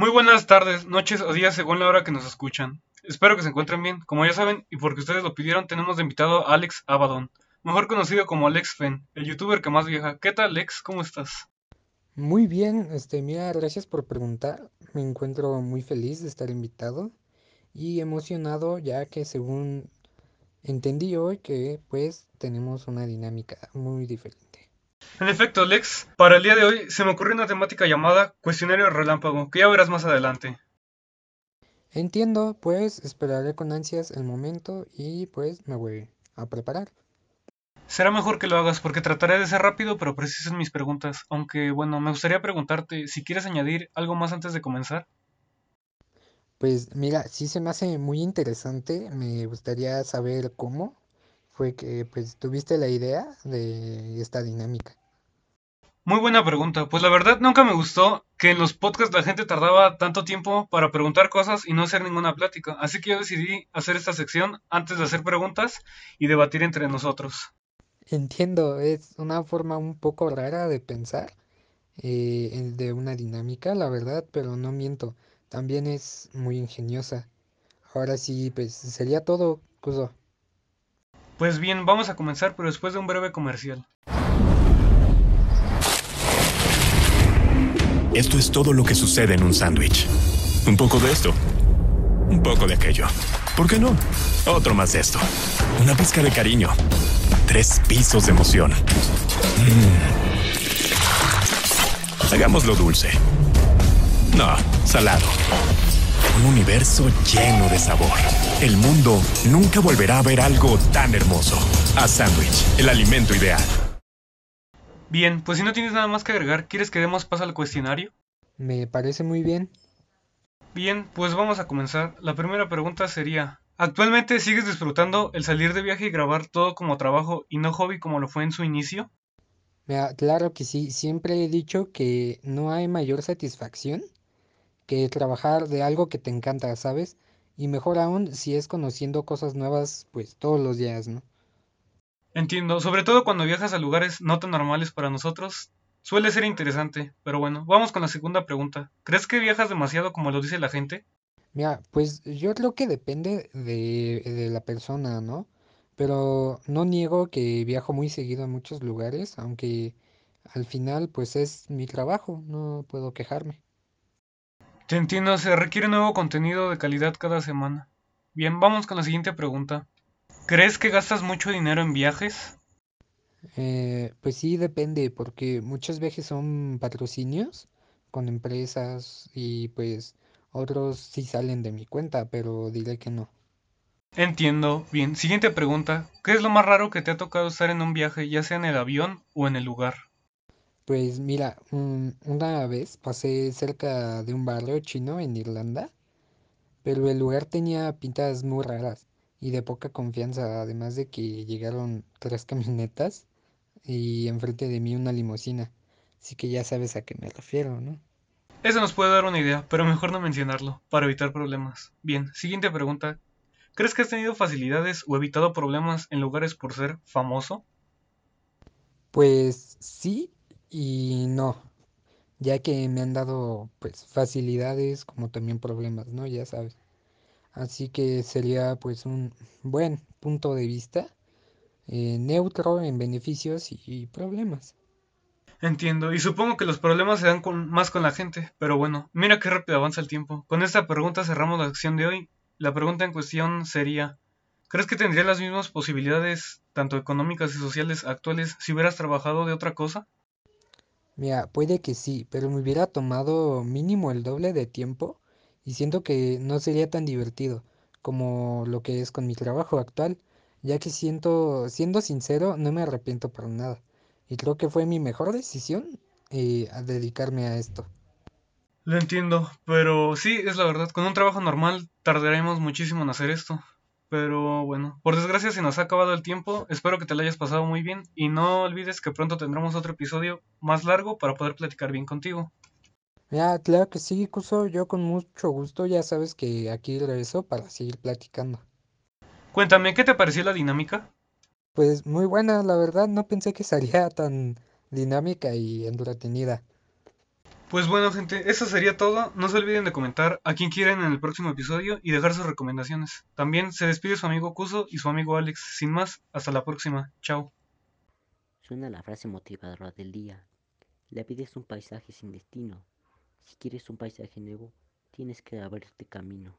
Muy buenas tardes, noches o días según la hora que nos escuchan. Espero que se encuentren bien. Como ya saben, y porque ustedes lo pidieron, tenemos de invitado a Alex Abaddon, mejor conocido como Alex Fen, el youtuber que más viaja. ¿Qué tal, Alex? ¿Cómo estás? Muy bien, este, mira, gracias por preguntar. Me encuentro muy feliz de estar invitado y emocionado ya que según entendí hoy que pues tenemos una dinámica muy diferente. En efecto, Alex, para el día de hoy se me ocurrió una temática llamada cuestionario relámpago, que ya verás más adelante. Entiendo, pues esperaré con ansias el momento y pues me voy a preparar. Será mejor que lo hagas porque trataré de ser rápido pero preciso en mis preguntas, aunque bueno, me gustaría preguntarte si quieres añadir algo más antes de comenzar. Pues mira, sí se me hace muy interesante, me gustaría saber cómo fue que pues tuviste la idea de esta dinámica. Muy buena pregunta, pues la verdad nunca me gustó que en los podcasts la gente tardaba tanto tiempo para preguntar cosas y no hacer ninguna plática, así que yo decidí hacer esta sección antes de hacer preguntas y debatir entre nosotros. Entiendo, es una forma un poco rara de pensar eh, de una dinámica, la verdad, pero no miento, también es muy ingeniosa. Ahora sí, pues sería todo, Kuzo. Pues bien, vamos a comenzar, pero después de un breve comercial. Esto es todo lo que sucede en un sándwich. Un poco de esto, un poco de aquello. ¿Por qué no? Otro más de esto. Una pizca de cariño tres pisos de emoción. Mm. Hagámoslo dulce. No, salado. Un universo lleno de sabor. El mundo nunca volverá a ver algo tan hermoso. A Sandwich, el alimento ideal. Bien, pues si no tienes nada más que agregar, ¿quieres que demos paso al cuestionario? Me parece muy bien. Bien, pues vamos a comenzar. La primera pregunta sería, ¿Actualmente sigues disfrutando el salir de viaje y grabar todo como trabajo y no hobby como lo fue en su inicio? Claro que sí, siempre he dicho que no hay mayor satisfacción que trabajar de algo que te encanta, ¿sabes? Y mejor aún si es conociendo cosas nuevas, pues todos los días, ¿no? Entiendo, sobre todo cuando viajas a lugares no tan normales para nosotros, suele ser interesante, pero bueno, vamos con la segunda pregunta. ¿Crees que viajas demasiado como lo dice la gente? Mira, pues yo creo que depende de, de la persona, ¿no? Pero no niego que viajo muy seguido a muchos lugares, aunque al final pues es mi trabajo, no puedo quejarme. Te entiendo, se requiere nuevo contenido de calidad cada semana. Bien, vamos con la siguiente pregunta. ¿Crees que gastas mucho dinero en viajes? Eh, pues sí, depende, porque muchos viajes son patrocinios con empresas y pues otros sí salen de mi cuenta, pero diré que no. Entiendo. Bien, siguiente pregunta. ¿Qué es lo más raro que te ha tocado estar en un viaje, ya sea en el avión o en el lugar? Pues mira, una vez pasé cerca de un barrio chino en Irlanda, pero el lugar tenía pintas muy raras y de poca confianza, además de que llegaron tres camionetas y enfrente de mí una limusina. Así que ya sabes a qué me refiero, ¿no? Eso nos puede dar una idea, pero mejor no mencionarlo, para evitar problemas. Bien, siguiente pregunta. ¿Crees que has tenido facilidades o evitado problemas en lugares por ser famoso? Pues sí y no, ya que me han dado pues facilidades como también problemas, ¿no? Ya sabes. Así que sería pues un buen punto de vista eh, neutro en beneficios y problemas. Entiendo, y supongo que los problemas se dan con, más con la gente, pero bueno, mira qué rápido avanza el tiempo. Con esta pregunta cerramos la acción de hoy. La pregunta en cuestión sería, ¿crees que tendrías las mismas posibilidades, tanto económicas y sociales actuales, si hubieras trabajado de otra cosa? Mira, puede que sí, pero me hubiera tomado mínimo el doble de tiempo y siento que no sería tan divertido como lo que es con mi trabajo actual, ya que siento, siendo sincero, no me arrepiento para nada y creo que fue mi mejor decisión eh, a dedicarme a esto. Lo entiendo, pero sí, es la verdad. Con un trabajo normal tardaremos muchísimo en hacer esto. Pero bueno, por desgracia se nos ha acabado el tiempo. Espero que te lo hayas pasado muy bien y no olvides que pronto tendremos otro episodio más largo para poder platicar bien contigo. Ya, claro que sí, Cuso. Yo con mucho gusto ya sabes que aquí regreso para seguir platicando. Cuéntame, ¿qué te pareció la dinámica? Pues muy buena, la verdad, no pensé que sería tan dinámica y entretenida. Pues bueno, gente, eso sería todo. No se olviden de comentar a quién quieren en el próximo episodio y dejar sus recomendaciones. También se despide su amigo Kuso y su amigo Alex. Sin más, hasta la próxima. Chao. Suena la frase motivadora del día. La vida es un paisaje sin destino. Si quieres un paisaje nuevo, tienes que abrirte camino.